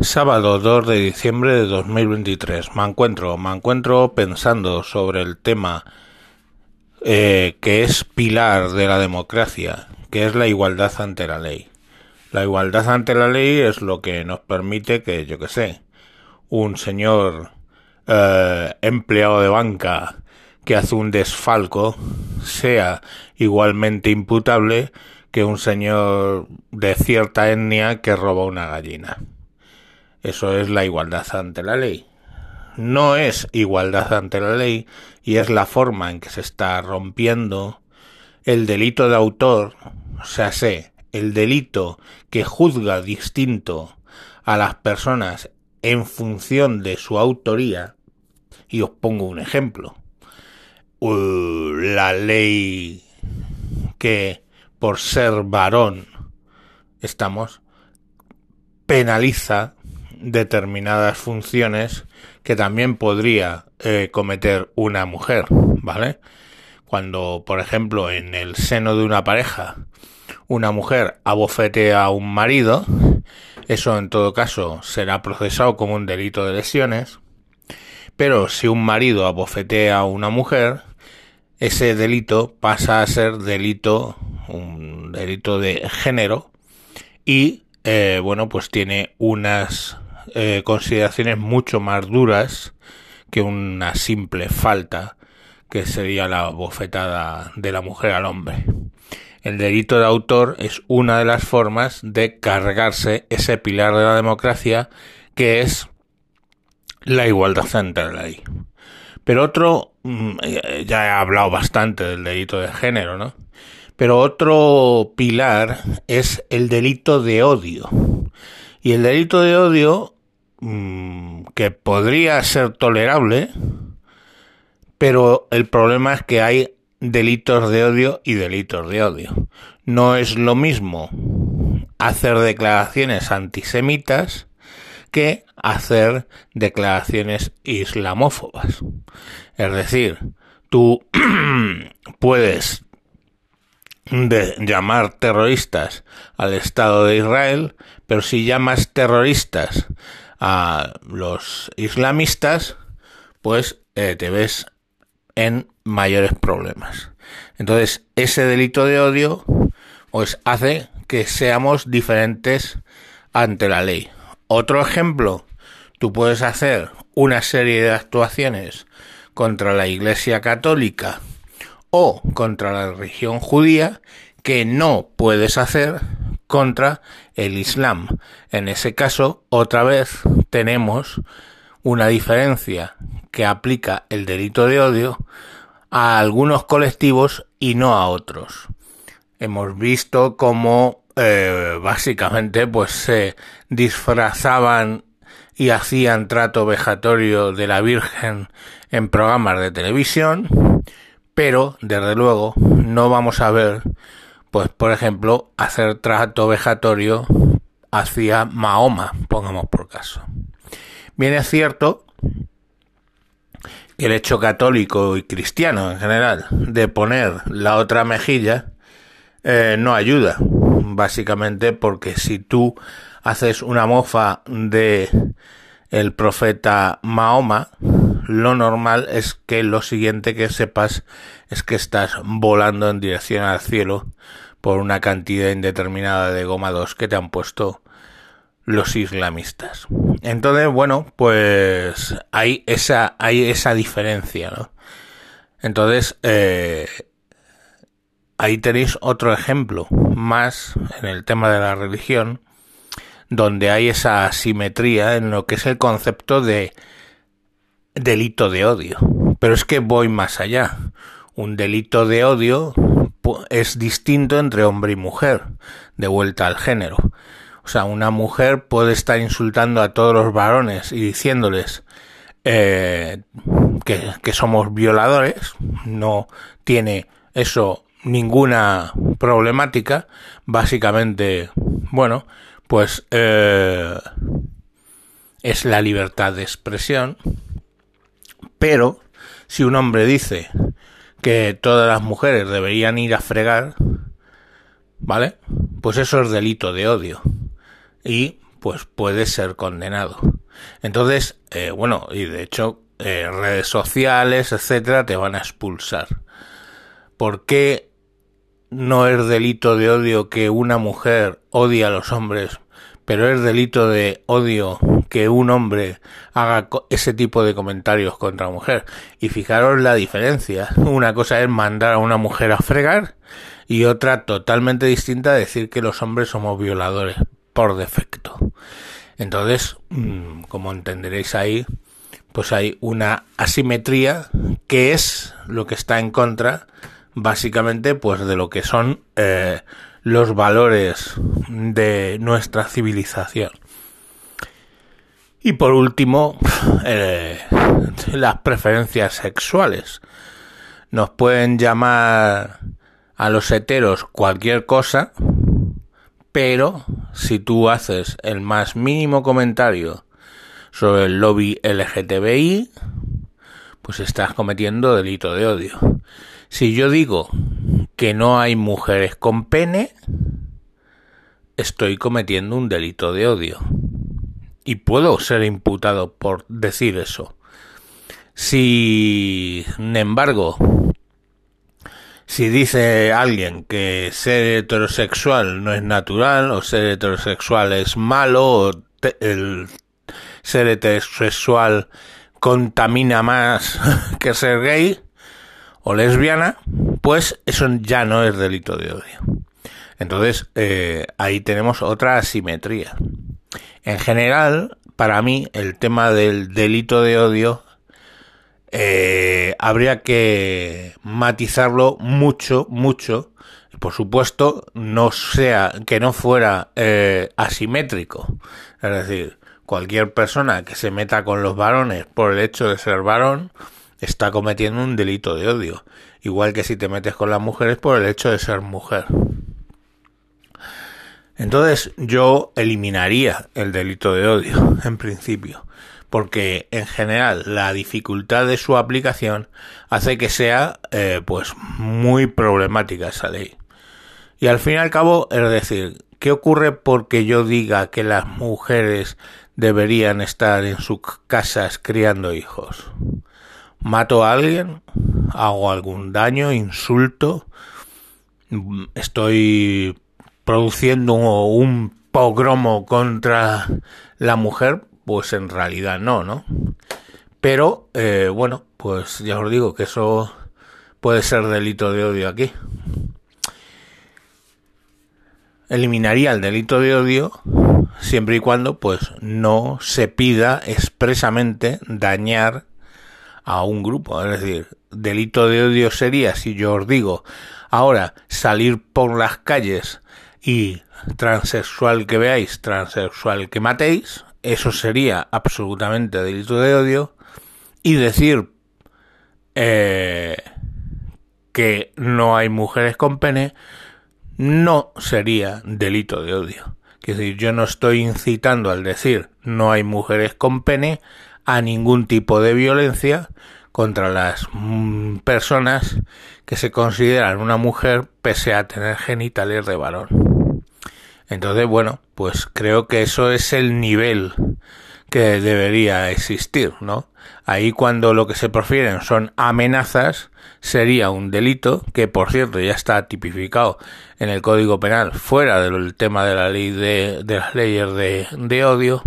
Sábado 2 de diciembre de 2023. Me encuentro, me encuentro pensando sobre el tema eh, que es pilar de la democracia, que es la igualdad ante la ley. La igualdad ante la ley es lo que nos permite que, yo que sé, un señor eh, empleado de banca que hace un desfalco sea igualmente imputable que un señor de cierta etnia que roba una gallina. Eso es la igualdad ante la ley. No es igualdad ante la ley y es la forma en que se está rompiendo el delito de autor, o sea, sé, el delito que juzga distinto a las personas en función de su autoría. Y os pongo un ejemplo. Uh, la ley que por ser varón estamos penaliza determinadas funciones que también podría eh, cometer una mujer, ¿vale? Cuando, por ejemplo, en el seno de una pareja, una mujer abofetea a un marido, eso en todo caso será procesado como un delito de lesiones, pero si un marido abofetea a una mujer, ese delito pasa a ser delito, un delito de género, y eh, bueno, pues tiene unas eh, consideraciones mucho más duras que una simple falta que sería la bofetada de la mujer al hombre. El delito de autor es una de las formas de cargarse ese pilar de la democracia que es la igualdad ante la ley. Pero otro, mm, ya he hablado bastante del delito de género, ¿no? Pero otro pilar es el delito de odio. Y el delito de odio Mm, que podría ser tolerable, pero el problema es que hay delitos de odio y delitos de odio. No es lo mismo hacer declaraciones antisemitas que hacer declaraciones islamófobas. Es decir, tú puedes llamar terroristas al Estado de Israel, pero si llamas terroristas a los islamistas, pues eh, te ves en mayores problemas. Entonces, ese delito de odio, pues hace que seamos diferentes ante la ley. Otro ejemplo, tú puedes hacer una serie de actuaciones contra la Iglesia Católica o contra la religión judía que no puedes hacer contra el Islam. En ese caso, otra vez tenemos una diferencia que aplica el delito de odio a algunos colectivos y no a otros. Hemos visto cómo eh, básicamente pues se disfrazaban y hacían trato vejatorio de la Virgen en programas de televisión, pero desde luego no vamos a ver pues por ejemplo, hacer trato vejatorio hacia Mahoma, pongamos por caso. Bien es cierto que el hecho católico y cristiano en general de poner la otra mejilla eh, no ayuda, básicamente porque si tú haces una mofa de el profeta Mahoma, lo normal es que lo siguiente que sepas es que estás volando en dirección al cielo por una cantidad indeterminada de goma 2 que te han puesto los islamistas. Entonces, bueno, pues hay esa, hay esa diferencia, ¿no? Entonces, eh, ahí tenéis otro ejemplo más en el tema de la religión, donde hay esa asimetría en lo que es el concepto de delito de odio. Pero es que voy más allá. Un delito de odio es distinto entre hombre y mujer, de vuelta al género. O sea, una mujer puede estar insultando a todos los varones y diciéndoles eh, que, somos violadores, no tiene eso ninguna problemática, básicamente, bueno, pues eh, es la libertad de expresión, pero si un hombre dice que todas las mujeres deberían ir a fregar, ¿vale? Pues eso es delito de odio. Y pues puede ser condenado. Entonces, eh, bueno, y de hecho, eh, redes sociales, etcétera, te van a expulsar. ¿Por qué no es delito de odio que una mujer odie a los hombres, pero es delito de odio que un hombre haga ese tipo de comentarios contra mujer? Y fijaros la diferencia. Una cosa es mandar a una mujer a fregar y otra totalmente distinta decir que los hombres somos violadores por defecto. Entonces, mm, como entenderéis ahí, pues hay una asimetría que es lo que está en contra básicamente pues de lo que son eh, los valores de nuestra civilización. Y por último, eh, las preferencias sexuales. Nos pueden llamar a los heteros cualquier cosa, pero si tú haces el más mínimo comentario sobre el lobby LGTBI, pues estás cometiendo delito de odio. Si yo digo que no hay mujeres con pene, estoy cometiendo un delito de odio. Y puedo ser imputado por decir eso. Si, sin embargo, si dice alguien que ser heterosexual no es natural, o ser heterosexual es malo, o el ser heterosexual contamina más que ser gay o lesbiana, pues eso ya no es delito de odio. Entonces, eh, ahí tenemos otra asimetría. En general, para mí, el tema del delito de odio eh, habría que matizarlo mucho, mucho. Por supuesto, no sea que no fuera eh, asimétrico. Es decir, cualquier persona que se meta con los varones por el hecho de ser varón está cometiendo un delito de odio, igual que si te metes con las mujeres por el hecho de ser mujer. Entonces yo eliminaría el delito de odio, en principio, porque en general la dificultad de su aplicación hace que sea eh, pues muy problemática esa ley. Y al fin y al cabo, es decir, ¿qué ocurre porque yo diga que las mujeres deberían estar en sus casas criando hijos. Mato a alguien, hago algún daño, insulto, estoy produciendo un pogromo contra la mujer, pues en realidad no, ¿no? Pero, eh, bueno, pues ya os digo que eso puede ser delito de odio aquí. Eliminaría el delito de odio siempre y cuando pues no se pida expresamente dañar a un grupo. Es decir, delito de odio sería si yo os digo ahora salir por las calles y transexual que veáis, transexual que matéis, eso sería absolutamente delito de odio. Y decir eh, que no hay mujeres con pene no sería delito de odio. Es decir, yo no estoy incitando al decir no hay mujeres con pene a ningún tipo de violencia contra las mm, personas que se consideran una mujer pese a tener genitales de varón. Entonces, bueno, pues creo que eso es el nivel que debería existir, ¿no? Ahí cuando lo que se prefieren son amenazas, sería un delito que, por cierto, ya está tipificado en el Código Penal fuera del tema de la ley de, de las leyes de, odio.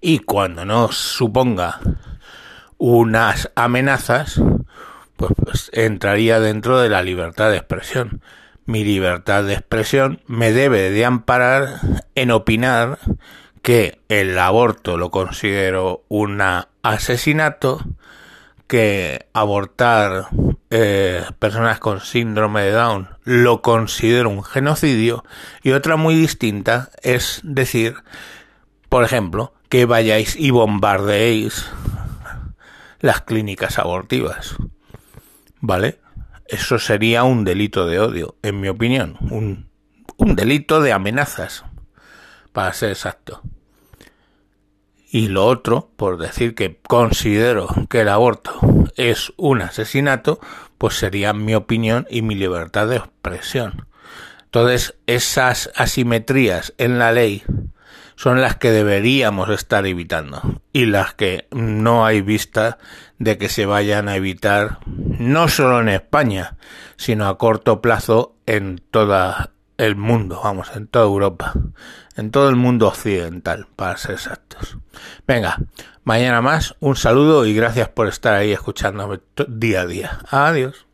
Y cuando no suponga unas amenazas, pues, pues entraría dentro de la libertad de expresión. Mi libertad de expresión me debe de amparar en opinar que el aborto lo considero un asesinato, que abortar eh, personas con síndrome de Down lo considero un genocidio y otra muy distinta es decir, por ejemplo, que vayáis y bombardeéis las clínicas abortivas. ¿Vale? Eso sería un delito de odio, en mi opinión, un, un delito de amenazas, para ser exacto. Y lo otro, por decir que considero que el aborto es un asesinato, pues sería mi opinión y mi libertad de expresión. Entonces, esas asimetrías en la ley son las que deberíamos estar evitando y las que no hay vista de que se vayan a evitar no solo en España, sino a corto plazo en toda el mundo, vamos, en toda Europa, en todo el mundo occidental, para ser exactos. Venga, mañana más, un saludo y gracias por estar ahí escuchándome día a día. Adiós.